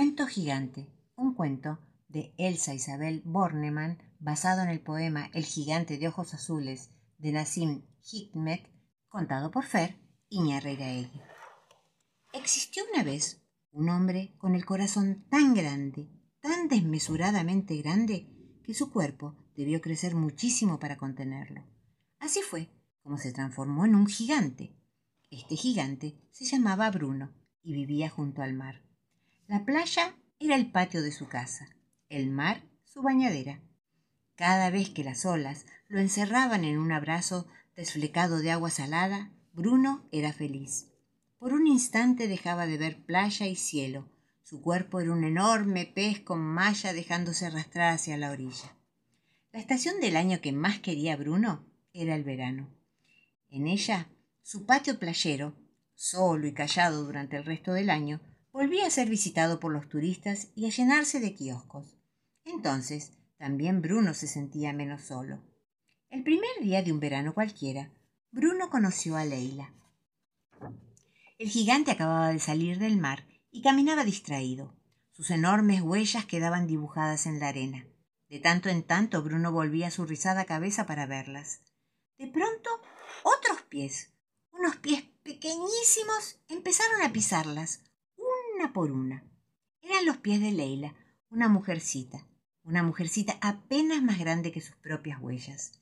Cuento gigante, un cuento de Elsa Isabel Bornemann basado en el poema El gigante de ojos azules de Nassim Hikmet, contado por Fer Iñarreiraegui. Existió una vez un hombre con el corazón tan grande, tan desmesuradamente grande, que su cuerpo debió crecer muchísimo para contenerlo. Así fue como se transformó en un gigante. Este gigante se llamaba Bruno y vivía junto al mar. La playa era el patio de su casa, el mar su bañadera. Cada vez que las olas lo encerraban en un abrazo desflecado de agua salada, Bruno era feliz. Por un instante dejaba de ver playa y cielo. Su cuerpo era un enorme pez con malla dejándose arrastrar hacia la orilla. La estación del año que más quería Bruno era el verano. En ella, su patio playero, solo y callado durante el resto del año, volvía a ser visitado por los turistas y a llenarse de kioscos. Entonces, también Bruno se sentía menos solo. El primer día de un verano cualquiera, Bruno conoció a Leila. El gigante acababa de salir del mar y caminaba distraído. Sus enormes huellas quedaban dibujadas en la arena. De tanto en tanto Bruno volvía su rizada cabeza para verlas. De pronto, otros pies, unos pies pequeñísimos, empezaron a pisarlas, por una. Eran los pies de Leila, una mujercita, una mujercita apenas más grande que sus propias huellas.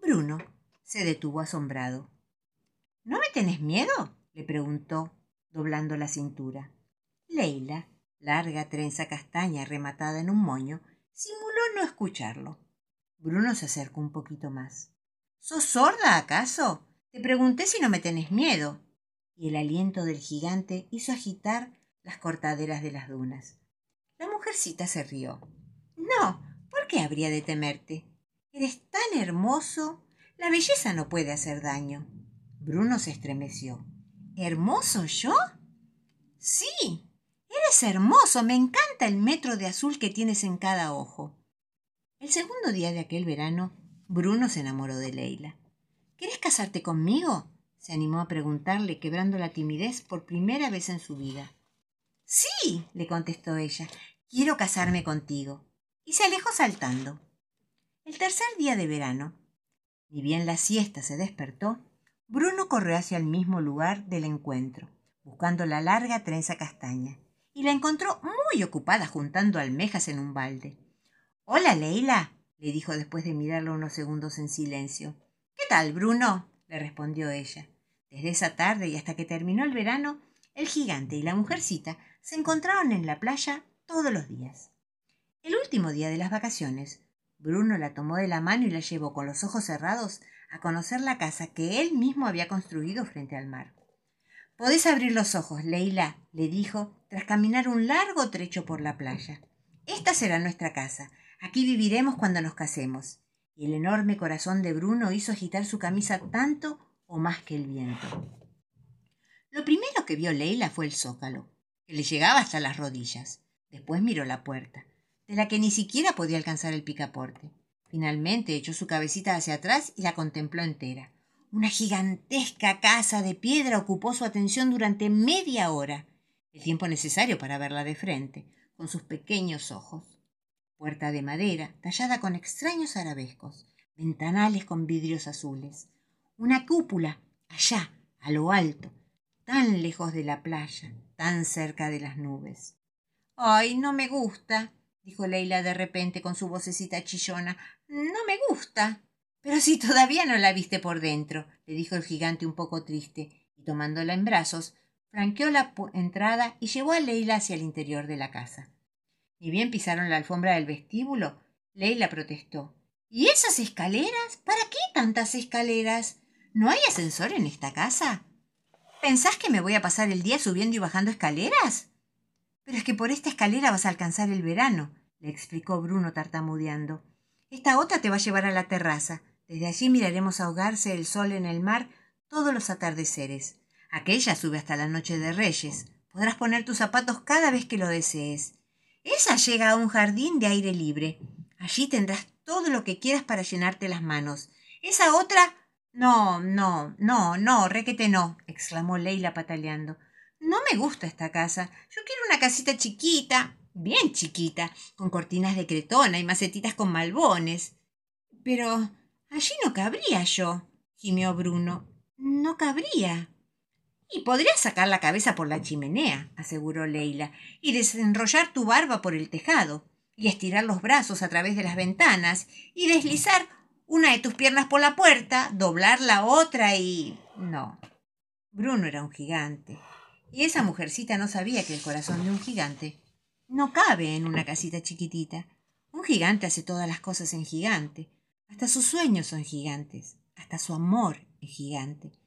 Bruno se detuvo asombrado. ¿No me tenés miedo? le preguntó, doblando la cintura. Leila, larga trenza castaña rematada en un moño, simuló no escucharlo. Bruno se acercó un poquito más. ¿Sos sorda, acaso? Te pregunté si no me tenés miedo. Y el aliento del gigante hizo agitar las cortaderas de las dunas. La mujercita se rió. No, ¿por qué habría de temerte? Eres tan hermoso. La belleza no puede hacer daño. Bruno se estremeció. ¿Hermoso yo? Sí, eres hermoso. Me encanta el metro de azul que tienes en cada ojo. El segundo día de aquel verano, Bruno se enamoró de Leila. ¿Quieres casarte conmigo? se animó a preguntarle, quebrando la timidez por primera vez en su vida. Sí, le contestó ella, quiero casarme contigo. Y se alejó saltando. El tercer día de verano, ni bien la siesta se despertó, Bruno corrió hacia el mismo lugar del encuentro, buscando la larga trenza castaña, y la encontró muy ocupada juntando almejas en un balde. Hola, Leila, le dijo después de mirarlo unos segundos en silencio. ¿Qué tal, Bruno? le respondió ella. Desde esa tarde y hasta que terminó el verano, el gigante y la mujercita se encontraron en la playa todos los días. El último día de las vacaciones, Bruno la tomó de la mano y la llevó con los ojos cerrados a conocer la casa que él mismo había construido frente al mar. Podés abrir los ojos, Leila, le dijo, tras caminar un largo trecho por la playa. Esta será nuestra casa. Aquí viviremos cuando nos casemos. Y el enorme corazón de Bruno hizo agitar su camisa tanto o más que el viento. Lo primero que vio Leila fue el zócalo que le llegaba hasta las rodillas. Después miró la puerta, de la que ni siquiera podía alcanzar el picaporte. Finalmente echó su cabecita hacia atrás y la contempló entera. Una gigantesca casa de piedra ocupó su atención durante media hora, el tiempo necesario para verla de frente, con sus pequeños ojos. Puerta de madera, tallada con extraños arabescos, ventanales con vidrios azules, una cúpula, allá, a lo alto, tan lejos de la playa, tan cerca de las nubes. Ay, no me gusta, dijo Leila de repente con su vocecita chillona. No me gusta. Pero si todavía no la viste por dentro, le dijo el gigante un poco triste, y tomándola en brazos, franqueó la entrada y llevó a Leila hacia el interior de la casa. Ni bien pisaron la alfombra del vestíbulo, Leila protestó. ¿Y esas escaleras? ¿Para qué tantas escaleras? ¿No hay ascensor en esta casa? ¿Pensás que me voy a pasar el día subiendo y bajando escaleras? Pero es que por esta escalera vas a alcanzar el verano, le explicó Bruno tartamudeando. Esta otra te va a llevar a la terraza. Desde allí miraremos ahogarse el sol en el mar todos los atardeceres. Aquella sube hasta la noche de Reyes. Podrás poner tus zapatos cada vez que lo desees. Esa llega a un jardín de aire libre. Allí tendrás todo lo que quieras para llenarte las manos. Esa otra no, no, no, no, requete no, exclamó Leila pataleando. No me gusta esta casa. Yo quiero una casita chiquita, bien chiquita, con cortinas de cretona y macetitas con malbones. Pero allí no cabría yo, gimió Bruno. No cabría. Y podrías sacar la cabeza por la chimenea, aseguró Leila, y desenrollar tu barba por el tejado, y estirar los brazos a través de las ventanas, y deslizar una de tus piernas por la puerta, doblar la otra y. No. Bruno era un gigante, y esa mujercita no sabía que el corazón de un gigante no cabe en una casita chiquitita. Un gigante hace todas las cosas en gigante. Hasta sus sueños son gigantes. Hasta su amor es gigante.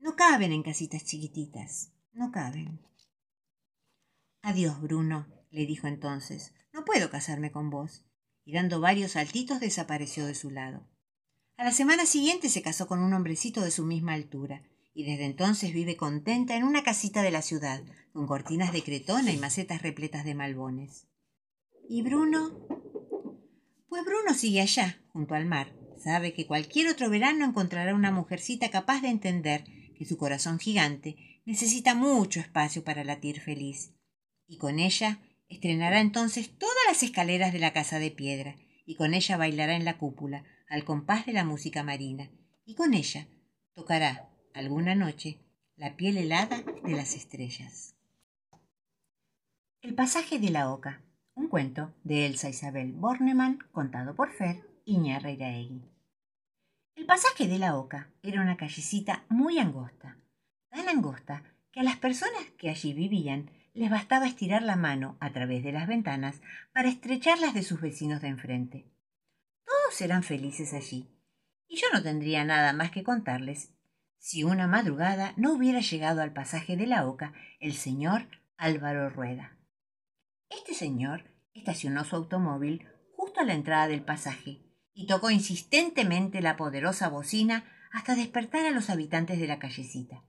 No caben en casitas chiquititas. No caben. Adiós, Bruno, le dijo entonces. No puedo casarme con vos. Y dando varios saltitos desapareció de su lado. A la semana siguiente se casó con un hombrecito de su misma altura, y desde entonces vive contenta en una casita de la ciudad, con cortinas de cretona y macetas repletas de malbones. ¿Y Bruno? Pues Bruno sigue allá, junto al mar. Sabe que cualquier otro verano encontrará una mujercita capaz de entender que su corazón gigante necesita mucho espacio para latir feliz. Y con ella estrenará entonces todas las escaleras de la casa de piedra, y con ella bailará en la cúpula, al compás de la música marina, y con ella tocará, alguna noche, la piel helada de las estrellas. El pasaje de la oca, un cuento de Elsa Isabel Bornemann, contado por Fer Iñarreiraegui. El pasaje de la Oca era una callecita muy angosta, tan angosta que a las personas que allí vivían les bastaba estirar la mano a través de las ventanas para estrecharlas de sus vecinos de enfrente. Todos eran felices allí, y yo no tendría nada más que contarles si una madrugada no hubiera llegado al pasaje de la Oca el señor Álvaro Rueda. Este señor estacionó su automóvil justo a la entrada del pasaje y tocó insistentemente la poderosa bocina hasta despertar a los habitantes de la callecita.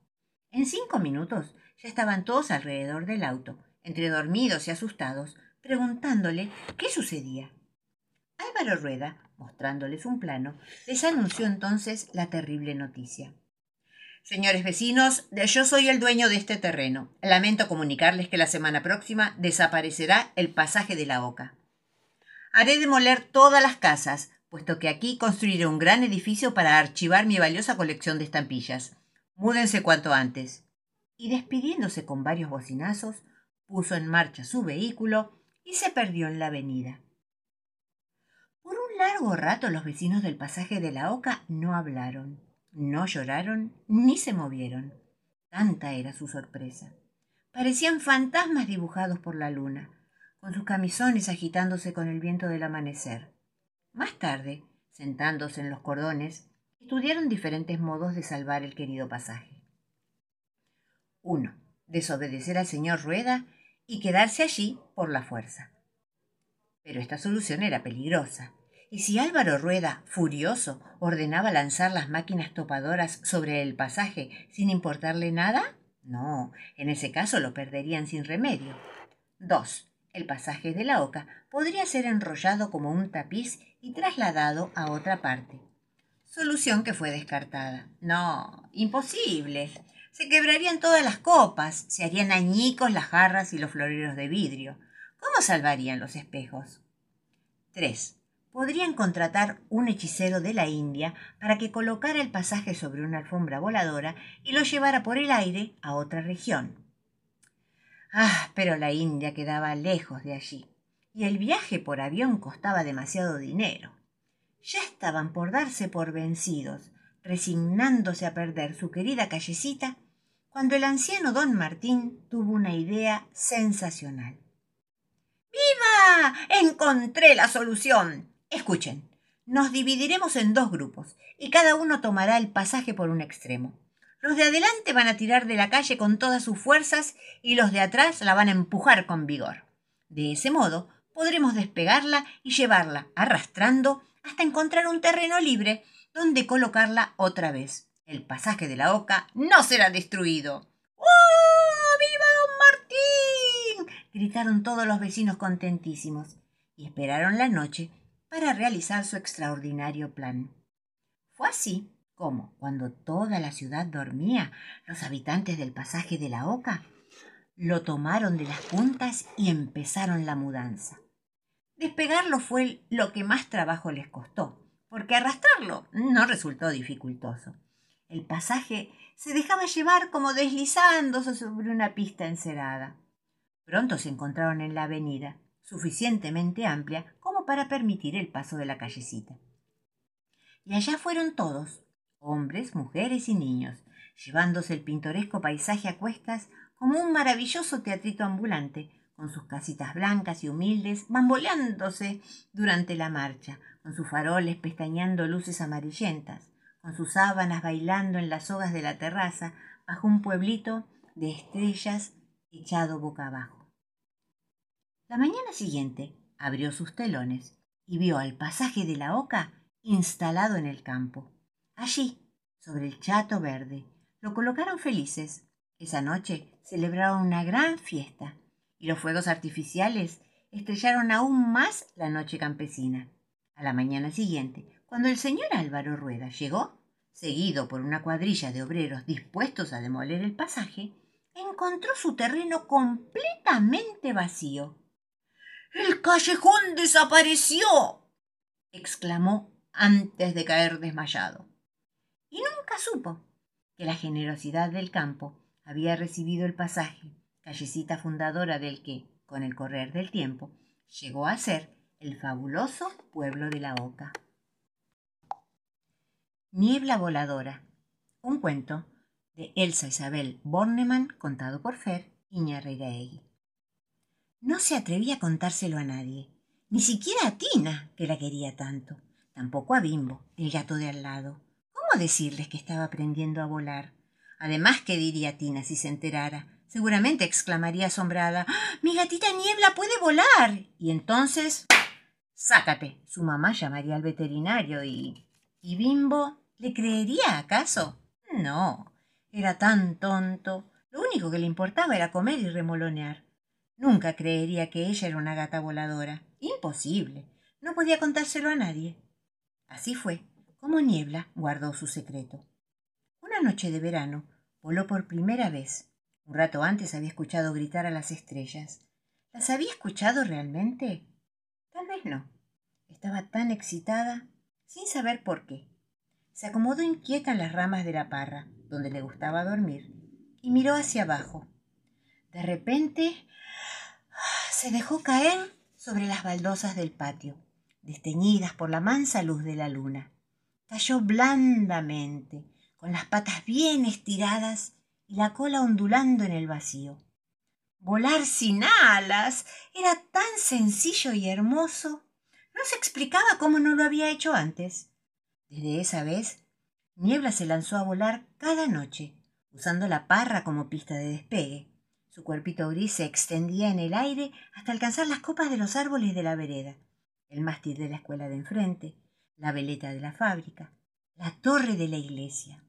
En cinco minutos ya estaban todos alrededor del auto, entre dormidos y asustados, preguntándole qué sucedía. Álvaro Rueda, mostrándoles un plano, les anunció entonces la terrible noticia. Señores vecinos, yo soy el dueño de este terreno. Lamento comunicarles que la semana próxima desaparecerá el pasaje de la Oca. Haré demoler todas las casas, puesto que aquí construiré un gran edificio para archivar mi valiosa colección de estampillas. Múdense cuanto antes. Y despidiéndose con varios bocinazos, puso en marcha su vehículo y se perdió en la avenida. Largo rato los vecinos del pasaje de la Oca no hablaron, no lloraron ni se movieron. Tanta era su sorpresa. Parecían fantasmas dibujados por la luna, con sus camisones agitándose con el viento del amanecer. Más tarde, sentándose en los cordones, estudiaron diferentes modos de salvar el querido pasaje. 1. Desobedecer al señor Rueda y quedarse allí por la fuerza. Pero esta solución era peligrosa. ¿Y si Álvaro Rueda, furioso, ordenaba lanzar las máquinas topadoras sobre el pasaje sin importarle nada? No, en ese caso lo perderían sin remedio. 2. El pasaje de la oca podría ser enrollado como un tapiz y trasladado a otra parte. Solución que fue descartada. No, imposible. Se quebrarían todas las copas, se harían añicos las jarras y los floreros de vidrio. ¿Cómo salvarían los espejos? 3. Podrían contratar un hechicero de la India para que colocara el pasaje sobre una alfombra voladora y lo llevara por el aire a otra región. Ah, pero la India quedaba lejos de allí y el viaje por avión costaba demasiado dinero. Ya estaban por darse por vencidos, resignándose a perder su querida callecita, cuando el anciano don Martín tuvo una idea sensacional. ¡Viva! Encontré la solución. Escuchen, nos dividiremos en dos grupos y cada uno tomará el pasaje por un extremo. Los de adelante van a tirar de la calle con todas sus fuerzas y los de atrás la van a empujar con vigor. De ese modo podremos despegarla y llevarla arrastrando hasta encontrar un terreno libre donde colocarla otra vez. El pasaje de la oca no será destruido. ¡Oh! ¡Viva don Martín! gritaron todos los vecinos contentísimos y esperaron la noche para realizar su extraordinario plan. Fue así como, cuando toda la ciudad dormía, los habitantes del pasaje de la oca lo tomaron de las puntas y empezaron la mudanza. Despegarlo fue lo que más trabajo les costó, porque arrastrarlo no resultó dificultoso. El pasaje se dejaba llevar como deslizándose sobre una pista encerada. Pronto se encontraron en la avenida, suficientemente amplia para permitir el paso de la callecita. Y allá fueron todos, hombres, mujeres y niños, llevándose el pintoresco paisaje a cuestas como un maravilloso teatrito ambulante, con sus casitas blancas y humildes, bamboleándose durante la marcha, con sus faroles pestañeando luces amarillentas, con sus sábanas bailando en las sogas de la terraza, bajo un pueblito de estrellas echado boca abajo. La mañana siguiente abrió sus telones y vio al pasaje de la oca instalado en el campo. Allí, sobre el chato verde, lo colocaron felices. Esa noche celebraron una gran fiesta y los fuegos artificiales estrellaron aún más la noche campesina. A la mañana siguiente, cuando el señor Álvaro Rueda llegó, seguido por una cuadrilla de obreros dispuestos a demoler el pasaje, encontró su terreno completamente vacío. El callejón desapareció. exclamó antes de caer desmayado. Y nunca supo que la generosidad del campo había recibido el pasaje, callecita fundadora del que, con el correr del tiempo, llegó a ser el fabuloso pueblo de la Oca. Niebla voladora. Un cuento de Elsa Isabel Bornemann contado por Fer Iñarreiraegui. No se atrevía a contárselo a nadie, ni siquiera a Tina, que la quería tanto, tampoco a Bimbo, el gato de al lado. ¿Cómo decirles que estaba aprendiendo a volar? Además, ¿qué diría Tina si se enterara? Seguramente exclamaría asombrada ¡Ah, Mi gatita Niebla puede volar. Y entonces. Sácate. Su mamá llamaría al veterinario y. ¿Y Bimbo le creería acaso? No. Era tan tonto. Lo único que le importaba era comer y remolonear. Nunca creería que ella era una gata voladora. Imposible. No podía contárselo a nadie. Así fue como Niebla guardó su secreto. Una noche de verano voló por primera vez. Un rato antes había escuchado gritar a las estrellas. ¿Las había escuchado realmente? Tal vez no. Estaba tan excitada, sin saber por qué. Se acomodó inquieta en las ramas de la parra, donde le gustaba dormir, y miró hacia abajo. De repente se dejó caer sobre las baldosas del patio, desteñidas por la mansa luz de la luna. Cayó blandamente, con las patas bien estiradas y la cola ondulando en el vacío. Volar sin alas era tan sencillo y hermoso. No se explicaba cómo no lo había hecho antes. Desde esa vez, Niebla se lanzó a volar cada noche, usando la parra como pista de despegue. Su cuerpito gris se extendía en el aire hasta alcanzar las copas de los árboles de la vereda, el mástil de la escuela de enfrente, la veleta de la fábrica, la torre de la iglesia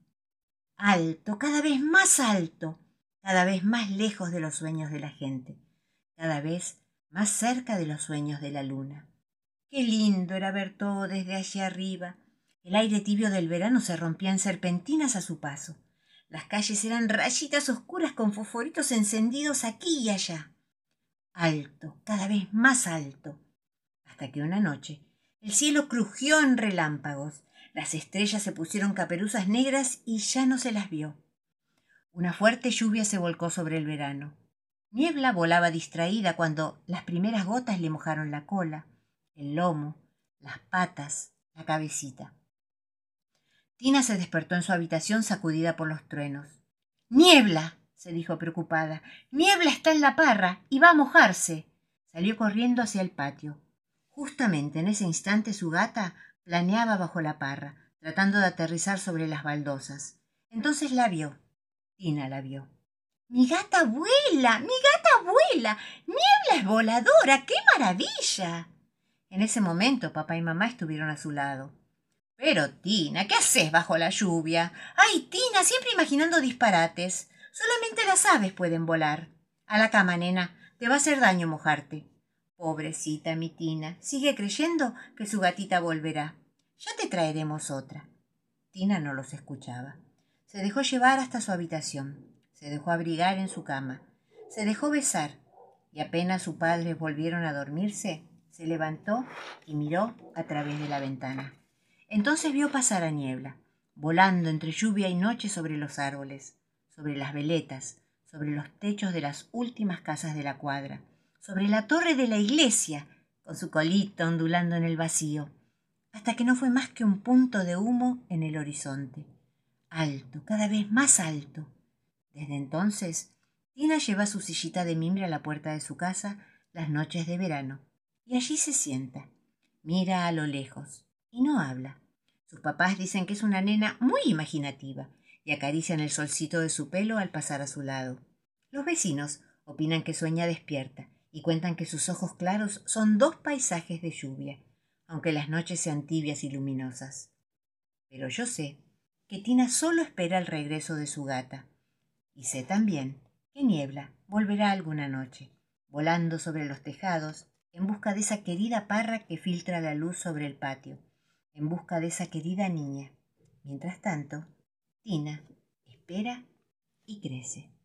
alto, cada vez más alto, cada vez más lejos de los sueños de la gente, cada vez más cerca de los sueños de la luna. Qué lindo era ver todo desde allí arriba. El aire tibio del verano se rompía en serpentinas a su paso. Las calles eran rayitas oscuras con fosforitos encendidos aquí y allá. Alto, cada vez más alto, hasta que una noche el cielo crujió en relámpagos las estrellas se pusieron caperuzas negras y ya no se las vio. Una fuerte lluvia se volcó sobre el verano. Niebla volaba distraída cuando las primeras gotas le mojaron la cola, el lomo, las patas, la cabecita. Tina se despertó en su habitación sacudida por los truenos. Niebla. se dijo preocupada. Niebla está en la parra y va a mojarse. Salió corriendo hacia el patio. Justamente en ese instante su gata planeaba bajo la parra, tratando de aterrizar sobre las baldosas. Entonces la vio. Tina la vio. Mi gata vuela, mi gata vuela. Niebla es voladora, qué maravilla. En ese momento papá y mamá estuvieron a su lado. Pero, Tina, ¿qué haces bajo la lluvia? Ay, Tina, siempre imaginando disparates. Solamente las aves pueden volar. A la cama, nena. Te va a hacer daño mojarte. Pobrecita mi Tina, sigue creyendo que su gatita volverá. Ya te traeremos otra. Tina no los escuchaba. Se dejó llevar hasta su habitación. Se dejó abrigar en su cama. se dejó besar y apenas sus padres volvieron a dormirse, se levantó y miró a través de la ventana. Entonces vio pasar a Niebla, volando entre lluvia y noche sobre los árboles, sobre las veletas, sobre los techos de las últimas casas de la cuadra, sobre la torre de la iglesia, con su colita ondulando en el vacío, hasta que no fue más que un punto de humo en el horizonte, alto, cada vez más alto. Desde entonces Tina lleva su sillita de mimbre a la puerta de su casa las noches de verano y allí se sienta, mira a lo lejos y no habla. Sus papás dicen que es una nena muy imaginativa y acarician el solcito de su pelo al pasar a su lado. Los vecinos opinan que sueña despierta y cuentan que sus ojos claros son dos paisajes de lluvia, aunque las noches sean tibias y luminosas. Pero yo sé que Tina solo espera el regreso de su gata. Y sé también ¿Qué niebla volverá alguna noche, volando sobre los tejados, en busca de esa querida parra que filtra la luz sobre el patio, en busca de esa querida niña. Mientras tanto, Tina espera y crece.